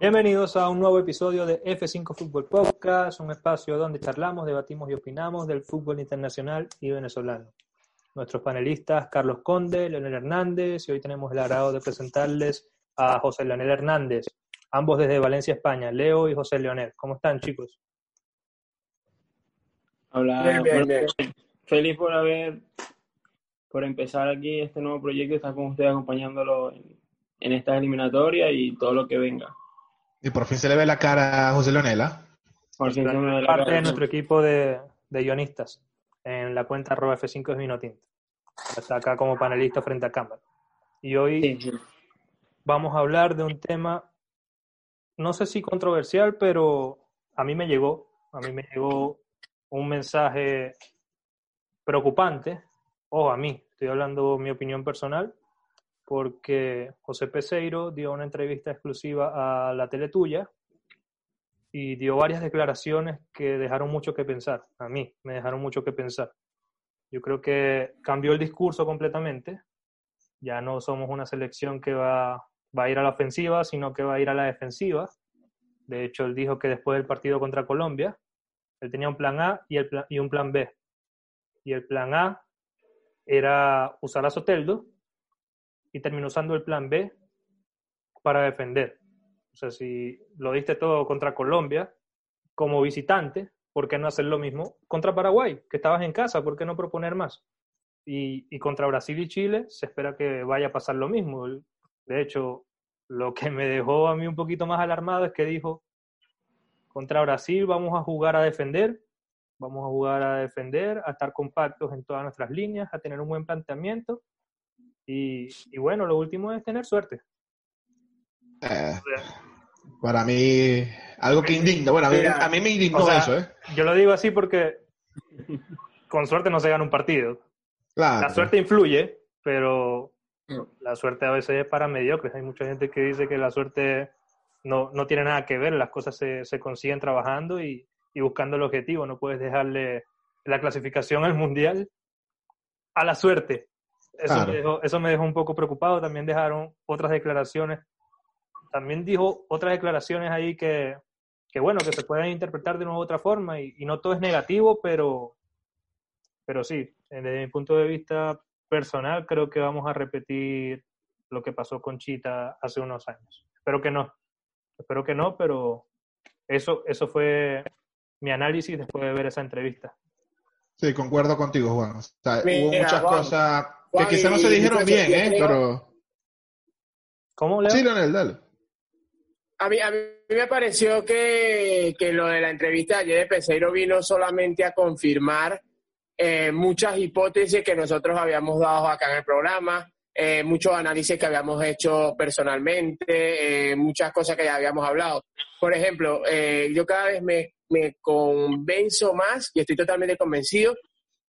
Bienvenidos a un nuevo episodio de F5 Fútbol Podcast, un espacio donde charlamos, debatimos y opinamos del fútbol internacional y venezolano. Nuestros panelistas Carlos Conde, Leonel Hernández y hoy tenemos el agrado de presentarles a José Leonel Hernández, ambos desde Valencia, España. Leo y José Leonel, ¿cómo están chicos? Hola, feliz por haber, por empezar aquí este nuevo proyecto, estar con ustedes acompañándolo en, en esta eliminatoria y todo lo que venga. Y por fin se le ve la cara a José Leonela. Por fin se me ve la Parte de nuestro equipo de, de guionistas en la cuenta arroba F5 es Vinotinto. Está acá como panelista frente a cámara. Y hoy vamos a hablar de un tema, no sé si controversial, pero a mí me llegó, a mí me llegó un mensaje preocupante, o a mí, estoy hablando mi opinión personal, porque José Peseiro dio una entrevista exclusiva a la Teletuya y dio varias declaraciones que dejaron mucho que pensar, a mí me dejaron mucho que pensar. Yo creo que cambió el discurso completamente, ya no somos una selección que va, va a ir a la ofensiva, sino que va a ir a la defensiva. De hecho, él dijo que después del partido contra Colombia, él tenía un plan A y, y un plan B. Y el plan A era usar a Soteldo y usando el plan B para defender. O sea, si lo diste todo contra Colombia como visitante, ¿por qué no hacer lo mismo contra Paraguay, que estabas en casa? ¿Por qué no proponer más? Y, y contra Brasil y Chile se espera que vaya a pasar lo mismo. De hecho, lo que me dejó a mí un poquito más alarmado es que dijo, contra Brasil vamos a jugar a defender, vamos a jugar a defender, a estar compactos en todas nuestras líneas, a tener un buen planteamiento y, y bueno, lo último es tener suerte. Eh, para mí, algo que indigna. Bueno, a mí, a mí me indignó O sea, eso, ¿eh? Yo lo digo así porque con suerte no se gana un partido. Claro. La suerte influye, pero la suerte a veces es para mediocres. Hay mucha gente que dice que la suerte no, no tiene nada que ver, las cosas se, se consiguen trabajando y, y buscando el objetivo. No puedes dejarle la clasificación al mundial a la suerte. Eso, Claro. me dejó, eso me dejó un poco preocupado. También dejaron otras declaraciones. También dijo otras declaraciones ahí que, que bueno, que se pueden interpretar de una u otra forma y, y no todo es negativo, pero, pero sí, desde mi punto de vista personal creo que vamos a repetir lo que pasó con Chita hace unos años. Espero que no, espero que no, pero eso, eso fue mi análisis después de ver esa entrevista. Sí, concuerdo contigo, Juan. O sea, Mira, hubo muchas Juan, cosas que quizás no se dijeron bien, ¿eh? Pero... ¿Cómo, Leo? Sí, Leonel, dale. A mí, a mí me pareció que, que lo de la entrevista de ayer de Peseiro vino solamente a confirmar eh, muchas hipótesis que nosotros habíamos dado acá en el programa, eh, muchos análisis que habíamos hecho personalmente, eh, muchas cosas que ya habíamos hablado. Por ejemplo, eh, yo cada vez me, me convenzo más y estoy totalmente convencido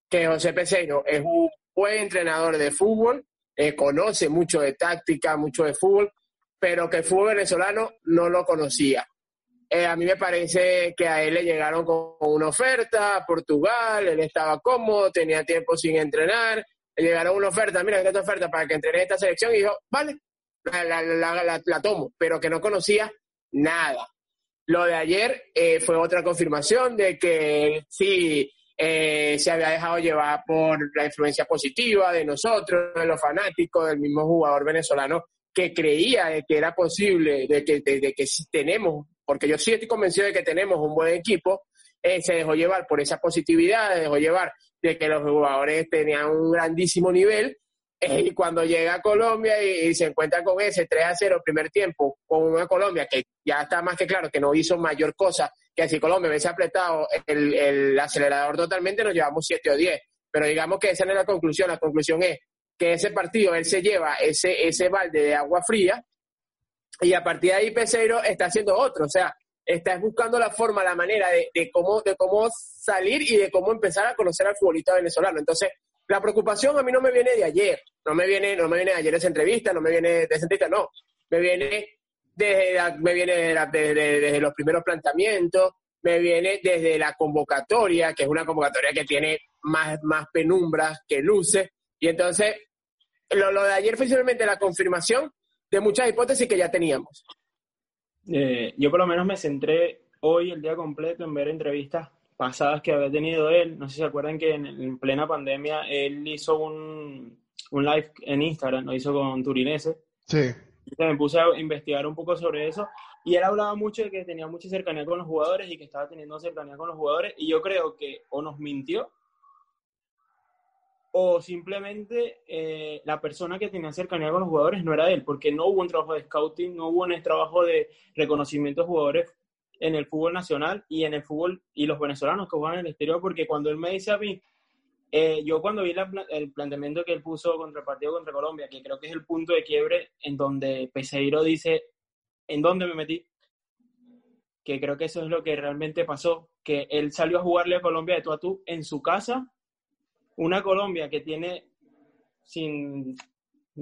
que José Peseiro es un buen entrenador de fútbol, eh, conoce mucho de táctica, mucho de fútbol, pero que el fútbol venezolano no lo conocía. Eh, a mí me parece que a él le llegaron con una oferta a Portugal, él estaba cómodo, tenía tiempo sin entrenar, le llegaron una oferta, mira, esta oferta para que entrene en esta selección, y dijo, vale, la, tomo, pero que no conocía nada. Lo de ayer eh, fue otra confirmación de que sí eh, se había dejado llevar por la influencia positiva de nosotros, de los fanáticos, del mismo jugador venezolano que creía de que era posible, de que, de, que si tenemos, porque yo sí estoy convencido de que tenemos un buen equipo, eh, se dejó llevar por esa positividad, se dejó llevar de que los jugadores tenían un grandísimo nivel, y cuando llega a Colombia y, y se encuentra con ese 3 a 0 primer tiempo, con una Colombia que ya está más que claro que no hizo mayor cosa, que si Colombia hubiese apretado el, el acelerador totalmente, nos llevamos 7 o 10. Pero digamos que esa no es la conclusión, la conclusión es que ese partido él se lleva ese, ese balde de agua fría y a partir de ahí Peseiro está haciendo otro, o sea, está buscando la forma, la manera de, de, cómo, de cómo salir y de cómo empezar a conocer al futbolista venezolano. Entonces, la preocupación a mí no me viene de ayer, no me viene, no me viene de ayer esa entrevista, no me viene de esa entrevista, no, me viene desde, la- me viene de desde los primeros planteamientos, me viene desde la convocatoria, que es una convocatoria que tiene más, más penumbras que luces, y entonces lo, lo de ayer fue simplemente la confirmación de muchas hipótesis que ya teníamos. Eh, yo por lo menos me centré hoy el día completo en ver entrevistas pasadas que había tenido él. No sé si se acuerdan que en, plena pandemia él hizo un, un, live en Instagram, lo hizo con Turinese. Sí. me puse a investigar un poco sobre eso y él hablaba mucho de que tenía mucha cercanía con los jugadores y que estaba teniendo cercanía con los jugadores y yo creo que o nos mintió o simplemente eh, la persona que tenía cercanía con los jugadores no era él, porque no hubo un trabajo de scouting, no hubo un trabajo de reconocimiento de jugadores en el fútbol nacional y en el fútbol y los venezolanos que juegan en el exterior, porque cuando él me dice a mí, eh, yo cuando vi el planteamiento que él puso contra el partido contra Colombia, que creo que es el punto de quiebre en donde Peseiro dice, ¿en dónde me metí? Que creo que eso es lo que realmente pasó, que él salió a jugarle a Colombia de tú a tú en su casa una Colombia que tiene, sin,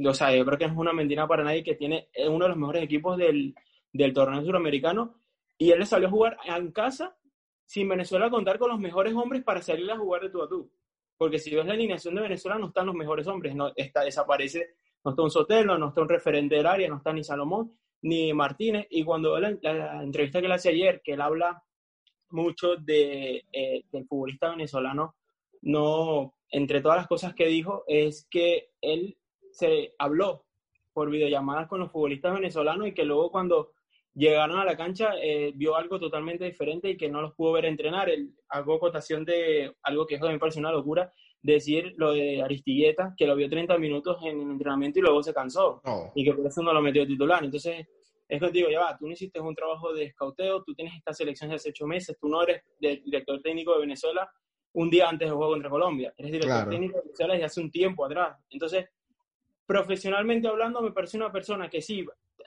o sea, yo creo que es una mentira para nadie, que tiene uno de los mejores equipos del, del torneo suramericano, y él le salió a jugar en casa sin Venezuela contar con los mejores hombres para salir a jugar de tú a tú. Porque si ves la alineación de Venezuela, no están los mejores hombres, no está, desaparece, no está un Sotelo, no está un referente del área, no está ni Salomón, ni Martínez. Y cuando la, la, entrevista que le hace ayer, que él habla mucho de, eh, del futbolista venezolano, no entre todas las cosas que dijo, es que él se habló por videollamadas con los futbolistas venezolanos y que luego cuando llegaron a la cancha eh, vio algo totalmente diferente y que no los pudo ver entrenar. Él hago cotación de algo que eso me parece una locura, decir lo de Aristilleta, que lo vio 30 minutos en el entrenamiento y luego se cansó y que por eso no lo metió titular. Entonces, es que digo, ya va, tú no hiciste un trabajo de escauteo, tú tienes esta selección de hace ocho meses, tú no eres director técnico de Venezuela un día antes del juego contra Colombia. Eres director técnico de desde hace un tiempo atrás. Entonces, profesionalmente hablando, me parece una persona que sí,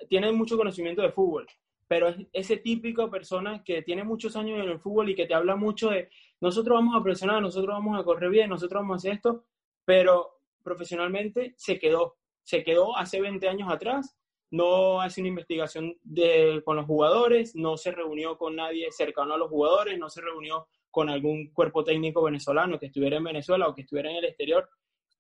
tiene mucho conocimiento de fútbol, pero es ese típico persona que tiene muchos años en el fútbol y que te habla mucho de nosotros vamos a presionar, nosotros vamos a correr bien, nosotros vamos a hacer esto, pero profesionalmente se quedó, se quedó hace 20 años atrás, no hace una investigación de, con los jugadores, no se reunió con nadie cercano a los jugadores, no se reunió con algún cuerpo técnico venezolano que estuviera en Venezuela o que estuviera en el exterior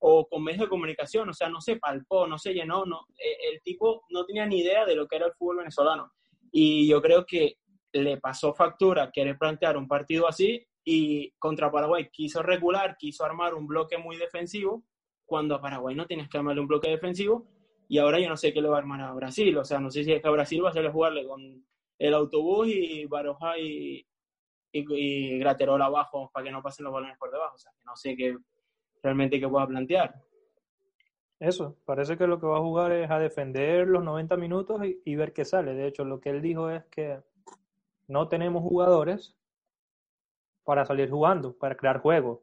o con medios de comunicación, o sea, no se palpó, no se llenó, no, e, el tipo no tenía ni idea de lo que era el fútbol venezolano. Y yo creo que le pasó factura querer plantear un partido así y contra Paraguay quiso regular, quiso armar un bloque muy defensivo, cuando a Paraguay no tienes que armarle un bloque defensivo, y ahora yo no sé qué le va a armar a Brasil, o sea, no sé si es que a Brasil va a hacerle jugarle con el autobús y Baroja y, y, y abajo para que no pasen los balones por debajo. O sea, no sé qué realmente qué pueda plantear. Eso, parece que lo que va a jugar es a defender los 90 minutos y, ver qué sale. De hecho, lo que él dijo es que no tenemos jugadores para salir jugando, para crear juego.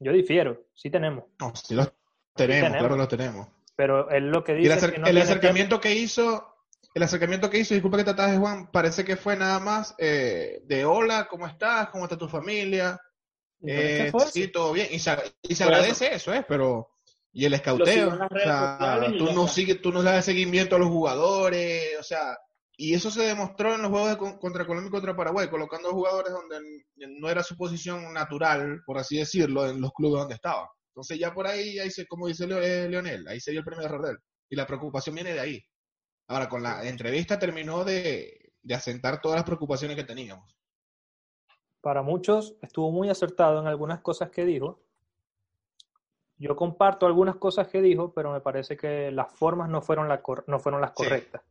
Yo difiero, sí tenemos. No, sí los tenemos, claro los tenemos. Pero él lo que dice. el, el acercamiento que hizo el acercamiento que hizo, disculpa que te atajes, Juan, parece que fue nada más eh, de hola, ¿cómo estás? ¿Cómo está tu familia? Eh, sí, todo bien. Y se, agradece eso, ¿eh? Pero, y el escauteo, o sea, tú no, sigues, tú no le das seguimiento a los jugadores, o sea, y eso se demostró en los juegos de, contra Colombia y contra Paraguay, colocando jugadores donde no era su posición natural, por así decirlo, en los clubes donde estaba. Entonces ya por ahí, ahí se, como dice eh, Leonel, ahí se dio el primer error de él. Y la preocupación viene de ahí. Ahora, con la entrevista terminó de, asentar todas las preocupaciones que teníamos. Para muchos estuvo muy acertado en algunas cosas que dijo. Yo comparto algunas cosas que dijo, pero me parece que las formas no fueron, no fueron las correctas.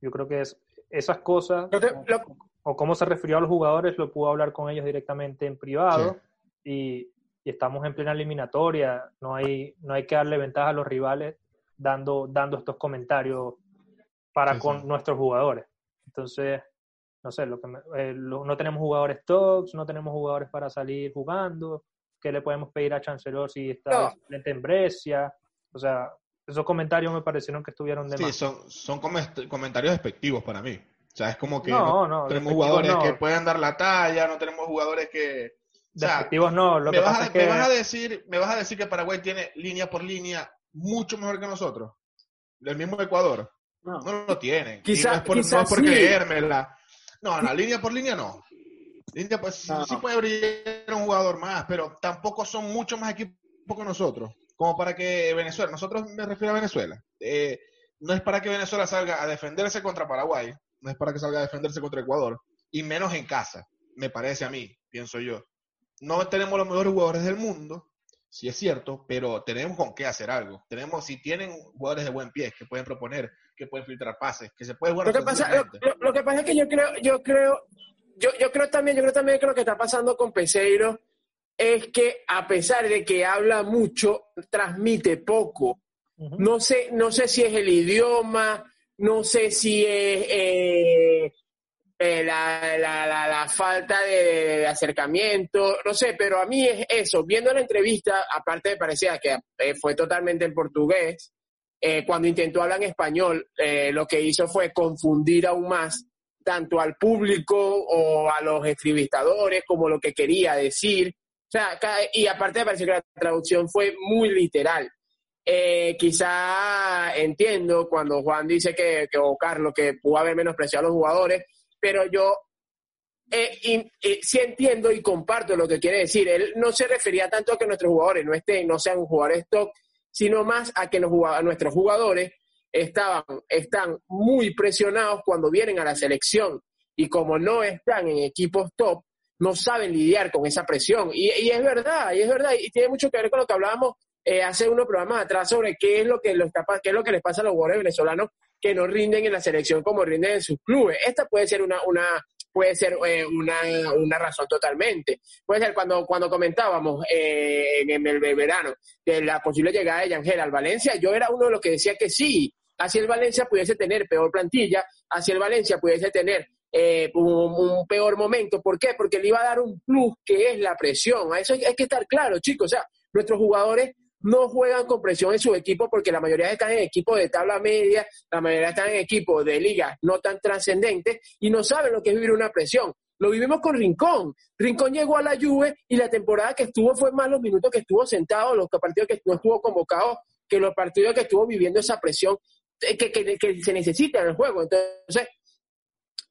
Yo creo que es, esas cosas, o, cómo se refirió a los jugadores, lo pudo hablar con ellos directamente en privado. Y, y, estamos en plena eliminatoria. No hay, no hay que darle ventaja a los rivales dando, dando estos comentarios para con nuestros jugadores. Entonces, no sé, lo que eh, no tenemos jugadores tops, no tenemos jugadores para salir jugando. ¿Qué le podemos pedir a Chancellor si está en Brescia? O sea, esos comentarios me parecieron que estuvieron de sí, son, son comentarios despectivos para mí. O sea, es como que no, tenemos jugadores que puedan dar la talla, no tenemos jugadores que... despectivos no, lo me que vas a, que... me vas a decir, me vas a decir que Paraguay tiene línea por línea mucho mejor que nosotros. Del mismo Ecuador. No, lo tienen. Quizá, no es por, no por creérmela. No, la línea por línea no. Línea, pues sí puede brillar un jugador más, pero tampoco son mucho más equipos que nosotros. Como para que Venezuela, nosotros me refiero a Venezuela. Eh, no es para que Venezuela salga a defenderse contra Paraguay. no es para que salga a defenderse contra Ecuador, y menos en casa, me parece a mí, pienso yo. No tenemos los mejores jugadores del mundo, sí es cierto, pero tenemos con qué hacer algo. Tenemos, si tienen jugadores de buen pie que pueden proponer, que pueden filtrar pases, que se puede jugar. Lo que pasa, lo, que pasa es que yo creo, yo creo, yo, yo creo también, yo creo también que lo que está pasando con Peseiro es que a pesar de que habla mucho, transmite poco. No sé, no sé si es el idioma, no sé si es eh, eh, la, la, falta de, acercamiento, no sé, pero a mí es eso. Viendo la entrevista, aparte me parecía que eh, fue totalmente en portugués, cuando intentó hablar en español, lo que hizo fue confundir aún más tanto al público o a los entrevistadores como lo que quería decir. O sea, y aparte me pareció que la traducción fue muy literal. Eh, quizá entiendo cuando Juan dice que, o Carlos, que pudo haber menospreciado a los jugadores, pero yo eh, sí entiendo y comparto lo que quiere decir. Él no se refería tanto a que nuestros jugadores no estén, no sean jugadores top, sino más a que nuestros jugadores estaban, están muy presionados cuando vienen a la selección y como no están en equipos top, no saben lidiar con esa presión. Y, es verdad, y es verdad, y tiene mucho que ver con lo que hablábamos eh, hace unos programas atrás sobre qué es lo que los qué es lo que les pasa a los jugadores venezolanos que no rinden en la selección como rinden en sus clubes. Esta puede ser una, una puede ser eh, una, una, razón totalmente. Puede ser cuando, cuando comentábamos eh, en el verano de la posible llegada de Yangel al Valencia, yo era uno de los que decía que sí, así el Valencia pudiese tener peor plantilla, así el Valencia pudiese tener eh, un, peor momento. ¿Por qué? Porque le iba a dar un plus que es la presión. A eso hay, que estar claro, chicos. O sea, nuestros jugadores no juegan con presión en su equipo porque la mayoría están en equipos de tabla media, la mayoría están en equipos de ligas no tan trascendentes y no saben lo que es vivir una presión. Lo vivimos con Rincón. Rincón llegó a la Juve y la temporada que estuvo fue más los minutos que estuvo sentado, los partidos que no estuvo convocado, que los partidos que estuvo viviendo esa presión que, que, que se necesita en el juego. Entonces,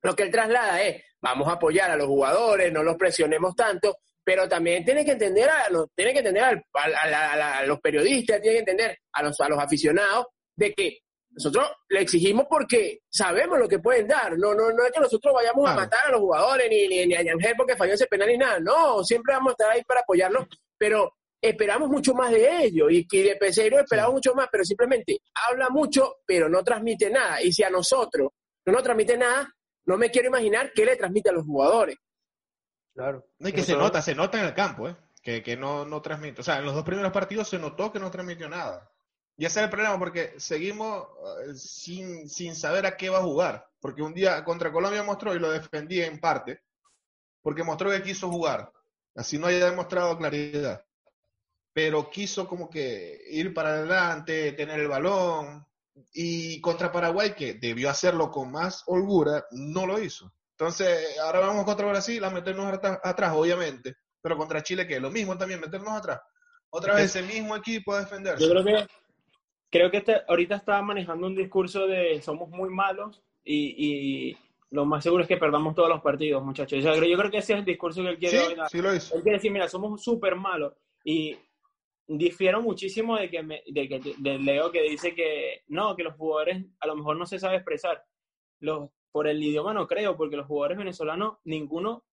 lo que él traslada es, vamos a apoyar a los jugadores, no los presionemos tanto, pero también tiene que entender a, tiene que entender a, los periodistas, tiene que entender a los, a los aficionados de que nosotros le exigimos porque sabemos lo que pueden dar. No, no, no es que nosotros vayamos a matar a los jugadores ni, ni, ni a Yangel porque falló ese penal ni nada. No, siempre vamos a estar ahí para apoyarlos, pero esperamos mucho más de ellos y que de Peseiro esperamos mucho más, pero simplemente habla mucho, pero no transmite nada. Y si a nosotros no nos transmite nada, no me quiero imaginar qué le transmite a los jugadores. Claro. No, y que se nota, se nota en el campo, ¿eh? Que, que no, no transmite. O sea, en los dos primeros partidos se notó que no transmitió nada. Y ese es el problema, porque seguimos eh, sin, sin saber a qué va a jugar. Porque un día contra Colombia mostró, y lo defendí en parte, porque mostró que quiso jugar. Así no haya demostrado claridad. Pero quiso como que ir para adelante, tener el balón, y contra Paraguay, que debió hacerlo con más holgura, no lo hizo. Entonces, ahora vamos contra Brasil a meternos atrás, obviamente. Pero contra Chile, que lo mismo también, meternos atrás. Otra vez ese mismo equipo a defenderse. Yo creo que, creo que este, ahorita está manejando un discurso de somos muy malos y, lo más seguro es que perdamos todos los partidos, muchachos. Yo, creo que ese es el discurso que él quiere. Sí, sí lo hizo. Él quiere decir, mira, somos súper malos. Y difiero muchísimo de que, de que de Leo que dice que no, que los jugadores a lo mejor no se sabe expresar. Los, por el idioma no creo, porque los jugadores venezolanos, ninguno,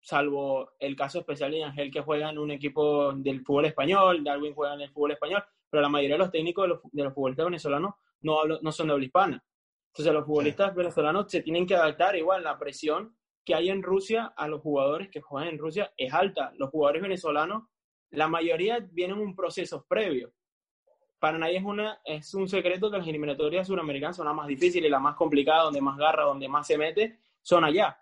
salvo el caso especial de Ángel que juega en un equipo del fútbol español, Darwin juega en el fútbol español, pero la mayoría de los técnicos de los, de los futbolistas venezolanos no, no son de habla hispana. Entonces los futbolistas venezolanos se tienen que adaptar igual, la presión que hay en Rusia a los jugadores que juegan en Rusia es alta. Los jugadores venezolanos la mayoría vienen un proceso previo. Para nadie es, una, es un secreto que las eliminatorias suramericanas son las más difíciles, las más complicadas, donde más garra, donde más se mete, son allá.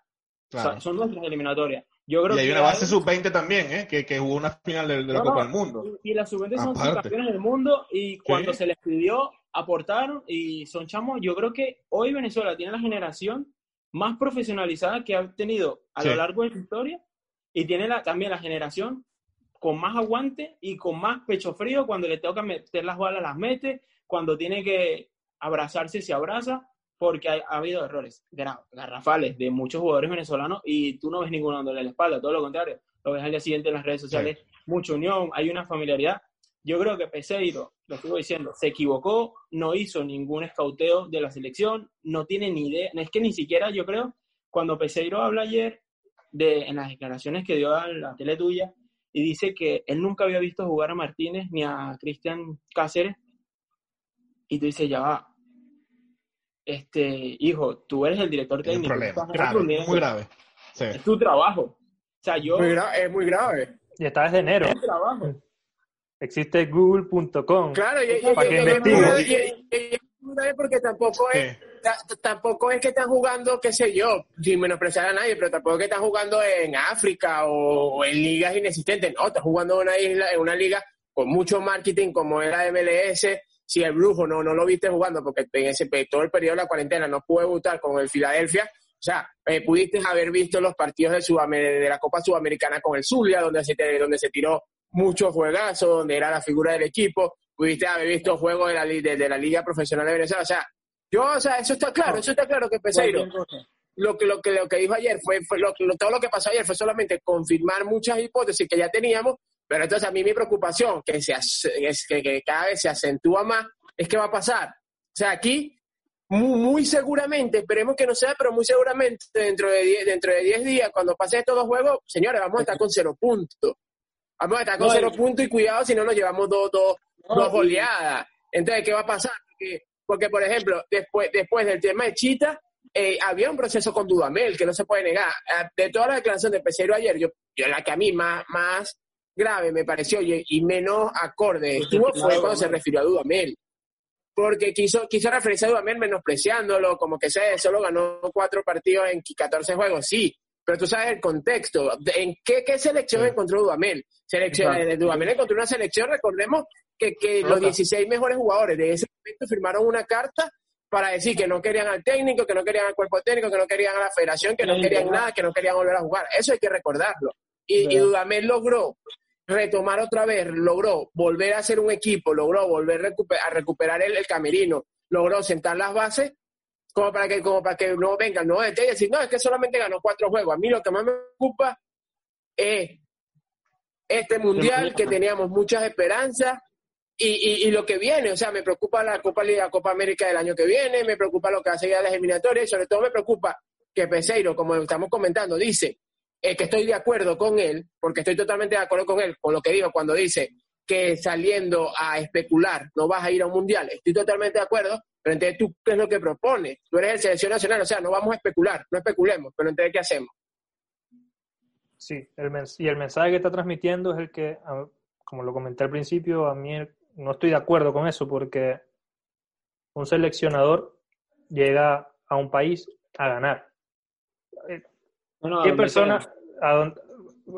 son nuestras eliminatorias. Yo creo y hay una base sub-20 también, ¿eh? que, que jugó una final de, la Copa del Mundo. Y, las sub-20 son campeones del mundo y cuando se les pidió, aportaron y son chamos. Yo creo que hoy Venezuela tiene la generación más profesionalizada que ha tenido a lo largo de su historia y tiene la, también la generación con más aguante y con más pecho frío. Cuando le toca meter las balas, las mete. Cuando tiene que abrazarse, se abraza. Porque ha, habido errores garrafales de muchos jugadores venezolanos y tú no ves ninguno dándole la espalda, todo lo contrario. Lo ves al día siguiente en las redes sociales, mucha unión, hay una familiaridad. Yo creo que Peseiro, lo sigo diciendo, se equivocó, no hizo ningún escauteo de la selección, no tiene ni idea, es que ni siquiera yo creo, cuando Peseiro habla ayer de, en las declaraciones que dio a la tele tuya, y dice que él nunca había visto jugar a Martínez ni a Cristian Cáceres, y tú dices, ya va, este, hijo, tú eres el director técnico. Es un problema, muy grave. Es tu trabajo. O sea, yo... es muy grave. Y está desde enero. Es trabajo. Existe google.com claro, para que investigue. porque tampoco es, tampoco es que están jugando, qué sé yo, sin menospreciar a nadie, pero tampoco es que están jugando en África o, en ligas inexistentes. No, están jugando en una isla, en una liga con mucho marketing como era MLS. Si el brujo no, no lo viste jugando, porque en ese todo el periodo de la cuarentena no pude gustar con el Filadelfia, o sea, eh, pudiste haber visto los partidos de, de la Copa Sudamericana con el Zulia, donde se, donde se tiró muchos juegazos, donde era la figura del equipo, pudiste haber visto juegos de la, de, la Liga Profesional de Venezuela. O sea, yo, o sea, eso está claro, eso está claro que Peseiro. Lo que, lo que, lo que dijo ayer fue, fue lo, todo lo que pasó ayer fue solamente confirmar muchas hipótesis que ya teníamos, pero entonces a mí mi preocupación, que, se, es que, que cada vez se acentúa más, es que va a pasar. O sea, aquí muy, seguramente, esperemos que no sea, pero muy seguramente dentro de 10 dentro de diez días, cuando pasen estos dos juegos, señores, vamos a estar con cero puntos. Vamos a estar con cero puntos y cuidado si no nos llevamos dos, dos, dos goleadas. Entonces, ¿qué va a pasar? Porque, por ejemplo, después, después del tema de Chita, eh, había un proceso con Dudamel que no se puede negar. Ah, de toda la declaración de Pesero ayer, yo, yo la que a mí más, más grave me pareció y, menos acorde estuvo fue cuando se refirió a Dudamel. Porque quiso, quiso referirse a Dudamel menospreciándolo, como que se solo ganó cuatro partidos en 14 juegos. Sí, pero tú sabes el contexto. ¿En qué, qué selección encontró Dudamel? Selección, eh, Dudamel encontró una selección, recordemos que, que los 16 mejores jugadores de ese momento firmaron una carta para decir que no querían al técnico, que no querían al cuerpo técnico, que no querían a la federación, que no querían nada, que no querían volver a jugar. Eso hay que recordarlo. Y, y Dudamel logró retomar otra vez, logró volver a ser un equipo, logró volver a recuperar el, el camerino, logró sentar las bases como para que, como para que no vengan, no, este, decir, no, es que solamente ganó cuatro juegos. A mí lo que más me preocupa es este mundial que teníamos muchas esperanzas y, y, lo que viene, o sea, me preocupa la Copa Liga, Copa América del año que viene, me preocupa lo que va a seguir a las eliminatorias y sobre todo me preocupa que Peseiro, como estamos comentando, dice eh, que estoy de acuerdo con él, porque estoy totalmente de acuerdo con él, con lo que dijo cuando dice que saliendo a especular no vas a ir a un mundial, estoy totalmente de acuerdo, pero entonces, ¿tú qué es lo que propones? Tú eres el selección nacional, o sea, no vamos a especular, no especulemos, pero entonces, ¿qué hacemos? Sí, el y el mensaje que está transmitiendo es el que, como lo comenté al principio, a mí no estoy de acuerdo con eso, porque un seleccionador llega a un país a ganar. ¿Qué persona?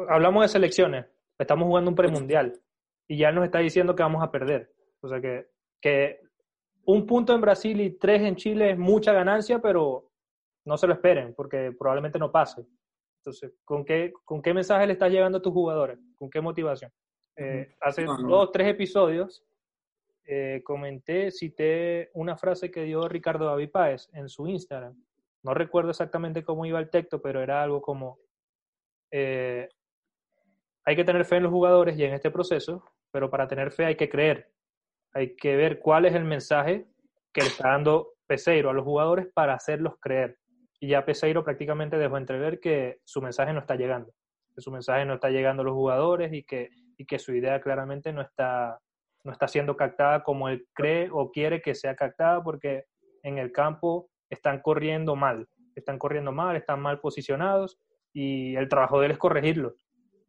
hablamos de selecciones, estamos jugando un premundial y ya nos está diciendo que vamos a perder. O sea que, que un punto en Brasil y tres en Chile es mucha ganancia, pero no se lo esperen porque probablemente no pase. Entonces, ¿con qué, con qué mensaje le estás llegando a tus jugadores? ¿Con qué motivación? Eh, hace dos, tres episodios eh, comenté, cité una frase que dio Ricardo David Páez en su Instagram. No recuerdo exactamente cómo iba el texto, pero era algo como, eh, hay que tener fe en los jugadores y en este proceso, pero para tener fe hay que creer hay que ver cuál es el mensaje que le está dando Peseiro a los jugadores para hacerlos creer. Y ya Peseiro prácticamente dejó entrever que su mensaje no está llegando, que su mensaje no está llegando a los jugadores y que, y que su idea claramente no está, no está siendo captada como él cree o quiere que sea captada porque en el campo están corriendo mal, están corriendo mal, están mal posicionados y el trabajo de él es corregirlo,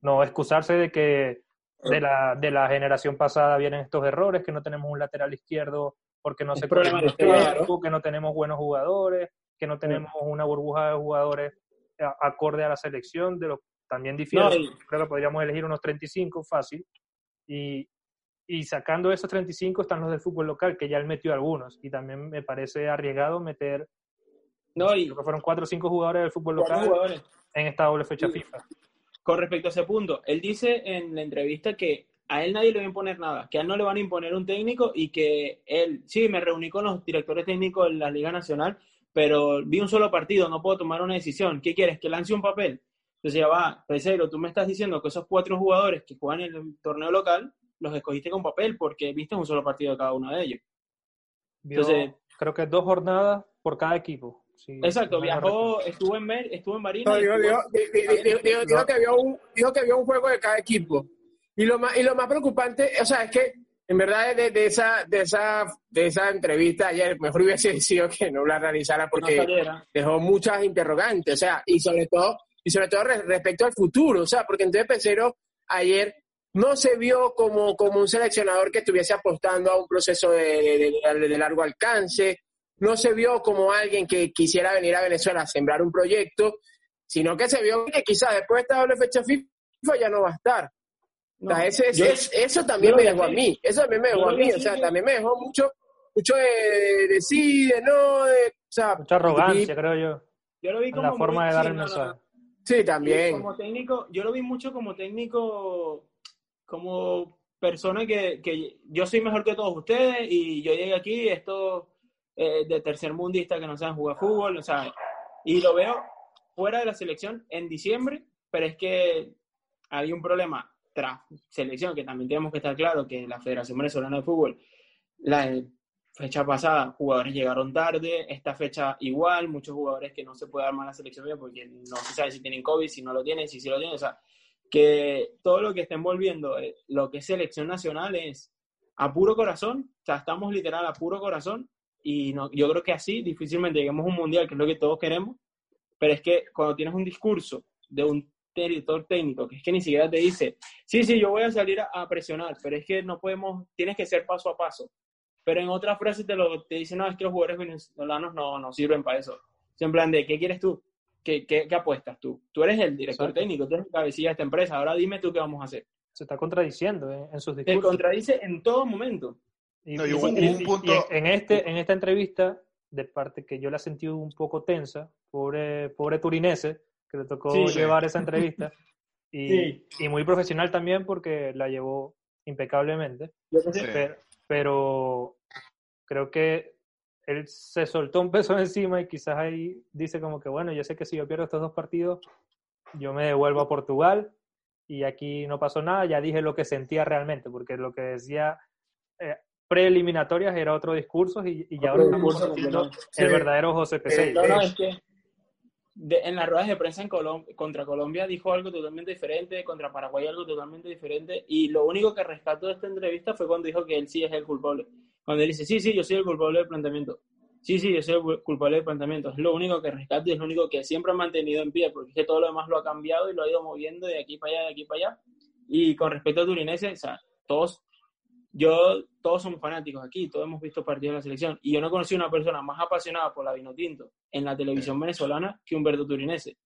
no excusarse de que de la, de la generación pasada vienen estos errores, que no tenemos un lateral izquierdo porque no se puede que no tenemos buenos jugadores, que no tenemos una burbuja de jugadores acorde a la selección, de lo también difícil, creo que podríamos elegir unos 35 fácil, y, y sacando esos 35 están los del fútbol local, que ya él metió algunos, y también me parece arriesgado meter, no, y, creo que fueron 4 o 5 jugadores del fútbol local en esta doble fecha FIFA. Con respecto a ese punto, él dice en la entrevista que a él nadie le va a imponer nada, que a él no le van a imponer un técnico y que él, sí, me reuní con los directores técnicos de la Liga Nacional, pero vi un solo partido, no puedo tomar una decisión. ¿Qué quieres? ¿Que lance un papel? Entonces ya va, Pesero, tú me estás diciendo que esos cuatro jugadores que juegan en el torneo local los escogiste con papel porque viste un solo partido de cada uno de ellos. Entonces, creo que dos jornadas por cada equipo. exacto, viajó, estuvo en, estuvo en Marina. dijo, que vio un, dijo que vio un juego de cada equipo. Y lo más, y lo más preocupante, o sea, es que en verdad de, de, esa, de, esa, de esa entrevista ayer, mejor hubiese sido que no la realizara porque dejó muchas interrogantes, o sea, y sobre todo, y sobre todo respecto al futuro, o sea, porque entonces Pesero ayer no se vio como, como un seleccionador que estuviese apostando a un proceso de, de, largo alcance, no se vio como alguien que quisiera venir a Venezuela a sembrar un proyecto, sino que se vio que quizás después de esta doble fecha FIFA ya no va a estar eso también me dejó a mí, eso también me dejó a mí, o sea, también me dejó mucho, mucho de, de sí, de no, de, o sea, mucha arrogancia, creo yo. Yo lo vi como la forma de dar el mensaje. Sí, también. Como técnico, yo lo vi mucho como técnico, como persona que, que yo soy mejor que todos ustedes y yo llegué aquí, esto eh, de tercer mundista que no saben jugar fútbol, o sea, y lo veo fuera de la selección en diciembre, pero es que hay un problema selección, que también tenemos que estar claro que la Federación Venezolana de Fútbol, la fecha pasada, jugadores llegaron tarde, esta fecha igual, muchos jugadores que no se puede armar la selección porque no se sabe si tienen COVID, si no lo tienen, si sí lo tienen, o sea, que todo lo que está envolviendo eh, lo que es selección nacional es a puro corazón, o sea, estamos literal a puro corazón y no, yo creo que así difícilmente lleguemos a un mundial, que es lo que todos queremos, pero es que cuando tienes un discurso de un director técnico, que es que ni siquiera te dice, sí, sí, yo voy a salir a, presionar, pero es que no podemos, tienes que ser paso a paso. Pero en otra frase te, lo, te dice, no, es que los jugadores venezolanos no, no sirven para eso. Plan de, ¿qué quieres tú? ¿Qué, qué, qué apuestas tú? Tú eres el director técnico, tú eres el cabecilla de esta empresa, ahora dime tú qué vamos a hacer. Se está contradiciendo ¿eh? en sus discursos. Se contradice en todo momento. Y, en, este, en esta entrevista, de parte que yo la sentí un poco tensa, pobre, pobre turinese, que le tocó llevar esa entrevista. Y, y, muy profesional también porque la llevó impecablemente. Pero, creo que él se soltó un peso encima y quizás ahí dice como que, bueno, yo sé que si yo pierdo estos dos partidos, yo me devuelvo a Portugal y aquí no pasó nada, ya dije lo que sentía realmente, porque lo que decía eh, preeliminatorias era otro discurso y, y ya ahora estamos el verdadero José Peseiro. no, es que en las ruedas de prensa en contra Colombia dijo algo totalmente diferente, contra Paraguay algo totalmente diferente, y lo único que rescató de esta entrevista fue cuando dijo que él sí es el culpable. Cuando él dice, sí, sí, yo soy el culpable del planteamiento. Sí, sí, yo soy el culpable del planteamiento. Es lo único que rescato y es lo único que siempre ha mantenido en pie, porque es que todo lo demás lo ha cambiado y lo ha ido moviendo de aquí para allá, de aquí para allá. Y con respecto a Turinese, o sea, todos yo, todos somos fanáticos aquí, todos hemos visto partidos de la selección, y yo no conocí una persona más apasionada por la Vinotinto en la televisión venezolana que Humberto Turinese.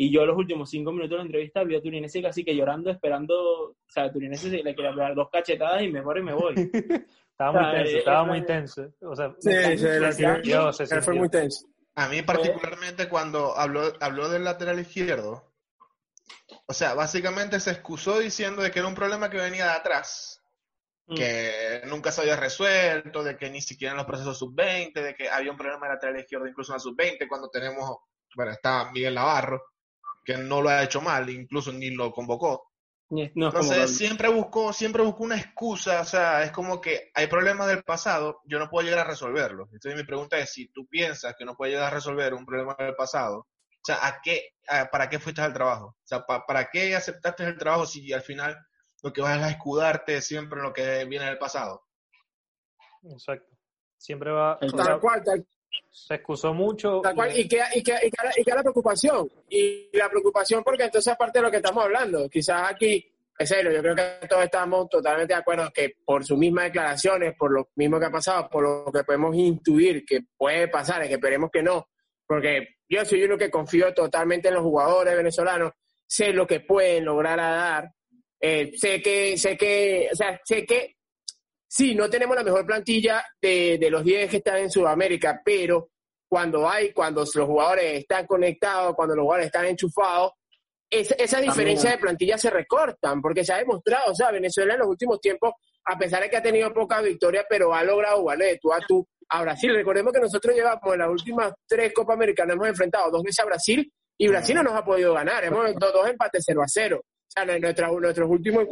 Y yo los últimos cinco minutos de la entrevista vi a Turinese casi que llorando, esperando, o sea, Turinese le quería pegar dos cachetadas y me voy y me voy. estaba muy tenso, eh, estaba muy tenso. O sea, sí, fue muy tenso. A mí particularmente cuando habló, habló del lateral izquierdo, o sea, básicamente se excusó diciendo de que era un problema que venía de atrás Mm. que nunca se había resuelto, de que ni siquiera en los procesos sub-20, de que había un problema de lateral izquierdo incluso en la sub-20 cuando tenemos, bueno, está Miguel Navarro, que no lo ha hecho mal, incluso ni lo convocó. No, Entonces siempre buscó, siempre buscó una excusa, o sea, es como que hay problemas del pasado, yo no puedo llegar a resolverlos. Entonces mi pregunta es, si tú piensas que no puedes llegar a resolver un problema del pasado, o sea, ¿a qué, ¿para qué fuiste al trabajo? O sea, ¿para qué aceptaste el trabajo si al final lo que vas a escudarte siempre en lo que viene del pasado. Exacto. Siempre va. Tal cual, tal Se excusó mucho. Tal cual, y, y, queda, y, queda, la preocupación. Y la preocupación, porque entonces, aparte de lo que estamos hablando, quizás aquí, es serio, yo creo que todos estamos totalmente de acuerdo que por sus mismas declaraciones, por lo mismo que ha pasado, por lo que podemos intuir que puede pasar, y que esperemos que no, porque yo soy uno que confío totalmente en los jugadores venezolanos, sé lo que pueden lograr a dar, eh, sé que, sé que, o sea, sé que sí, no tenemos la mejor plantilla de, de los 10 que están en Sudamérica, pero cuando hay, cuando los jugadores están conectados, cuando los jugadores están enchufados, esa diferencia de plantilla se recortan, porque se ha demostrado, o sea, Venezuela en los últimos tiempos, a pesar de que ha tenido pocas victorias, pero ha logrado jugarle de tú a tú a Brasil. Recordemos que nosotros llevamos en las últimas tres Copas Americanas, hemos enfrentado dos veces a Brasil y Brasil no nos ha podido ganar, hemos dos, dos empates 0 a 0 nuestros últimos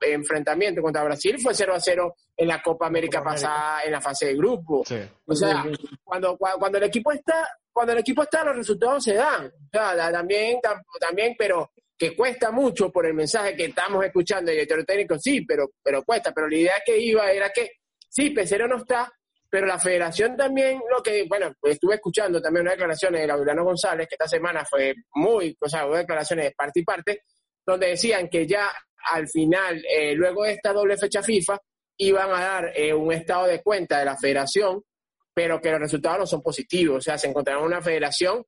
enfrentamientos contra Brasil fue 0 a 0 en la Copa América pasada en la fase de grupo. O sea, cuando, cuando el equipo está, cuando el equipo está, los resultados se dan. O sea, también, también, pero que cuesta mucho por el mensaje que estamos escuchando, el director técnico sí, pero, pero cuesta. Pero la idea que iba era que sí, Pesero no está, pero la federación también, lo que, bueno, estuve escuchando también unas declaraciones de Laurano González, que esta semana fue muy, o sea, unas declaraciones de parte y parte, donde decían que ya al final, eh, luego de esta doble fecha FIFA, iban a dar eh, un estado de cuenta de la federación, pero que los resultados no son positivos. O sea, se encontraron una federación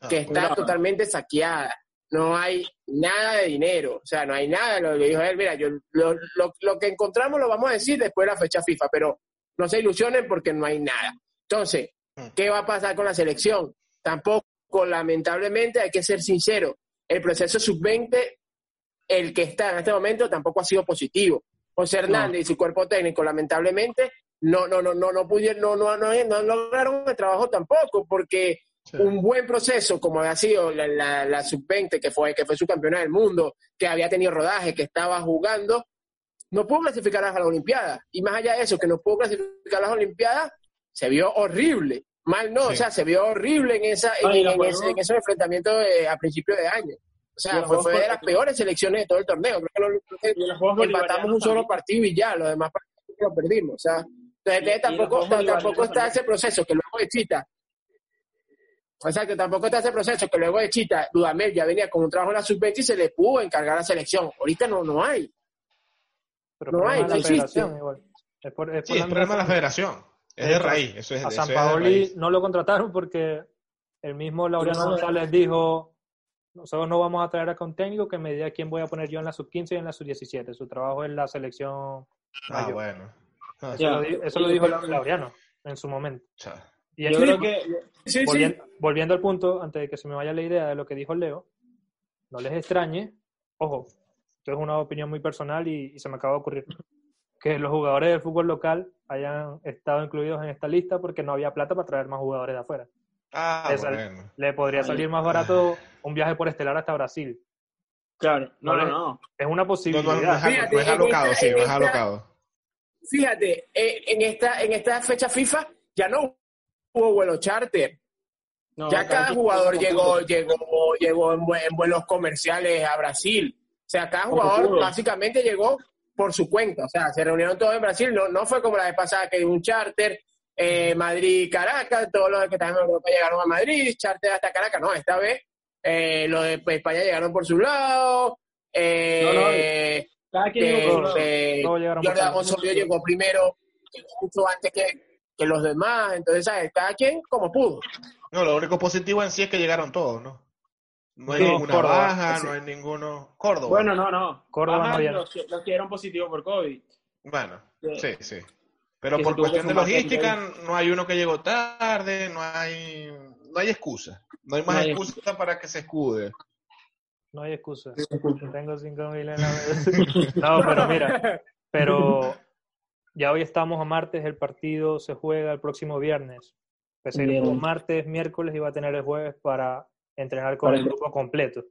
ah, que está totalmente saqueada. No hay nada de dinero, o sea, no hay nada. Lo que dijo él, mira, yo, lo, lo, que encontramos lo vamos a decir después de la fecha FIFA, pero no se ilusionen porque no hay nada. Entonces, mm. ¿qué va a pasar con la selección? Tampoco, lamentablemente, hay que ser sincero, el proceso sub-20 el que está en este momento tampoco ha sido positivo. José Hernández y su cuerpo técnico, lamentablemente, no, no, no, no, no pudieron, no, no, no, no lograron el trabajo tampoco, porque un buen proceso, como ha sido la, la, sub-20, que fue, que fue su campeona del mundo, que había tenido rodaje, que estaba jugando, no pudo clasificar a las Olimpiadas. Y más allá de eso, que no pudo clasificar a las Olimpiadas, se vio horrible. Mal no, o sea, se vio horrible en, esa, en, ese, en esos enfrentamientos a principios de año. O sea, fue, de las peores selecciones de todo el torneo. Creo que, lo, empatamos un solo partido y ya, los demás partidos lo perdimos. O sea, entonces, tampoco, tampoco está ese proceso que luego de Chita. O sea, que tampoco está ese proceso que luego de Chita, Dudamel ya venía con un trabajo en la sub-20 y se le pudo encargar a la selección. Ahorita no, no hay. no hay, no existe. Es por, es sí, el problema de la federación. Es de raíz. Eso es, a San Paoli no lo contrataron porque el mismo Laureano González dijo nosotros no vamos a traer a un técnico que me diga quién voy a poner yo en la sub-15 y en la sub-17. Su trabajo es la selección. Ah, bueno. eso, lo, dijo Laureano en su momento. Y yo creo que, volviendo, al punto, antes de que se me vaya la idea de lo que dijo Leo, no les extrañe, ojo, esto es una opinión muy personal y, y se me acaba de ocurrir, que los jugadores del fútbol local hayan estado incluidos en esta lista porque no había plata para traer más jugadores de afuera. Ah, le, podría salir más barato un viaje por estelar hasta Brasil. Claro, no, no, no. Es una posibilidad. fíjate, es alocado, sí, es alocado. Fíjate, en esta, en esta fecha FIFA ya no hubo vuelo charter. ya cada jugador llegó, llegó, llegó en, vuelos comerciales a Brasil. O sea, cada jugador básicamente llegó por su cuenta. O sea, se reunieron todos en Brasil. No, no fue como la vez pasada que un charter eh, Madrid, Caracas, todos los que están en Europa llegaron a Madrid, Charte hasta Caracas, no, esta vez eh, los de España llegaron por su lado, eh, cada quien llegó, Jordan Osorio llegó primero, mucho antes que, que, los demás, entonces, ¿sabes? Cada quien como pudo. No, lo único positivo en sí es que llegaron todos, ¿no? No hay ninguna baja, no hay ninguno. Córdoba. Bueno, no, no. Córdoba no los, los que eran positivos por COVID. Bueno, sí, sí. Pero por cuestión de logística, no hay uno que llegó tarde, no hay, no hay excusa. No hay más excusa para que se escude. No hay excusa. Tengo cinco mil en la No, pero mira, pero ya hoy estamos a martes, el partido se juega el próximo viernes. Pues el martes, miércoles y va a tener el jueves para entrenar con el grupo completo.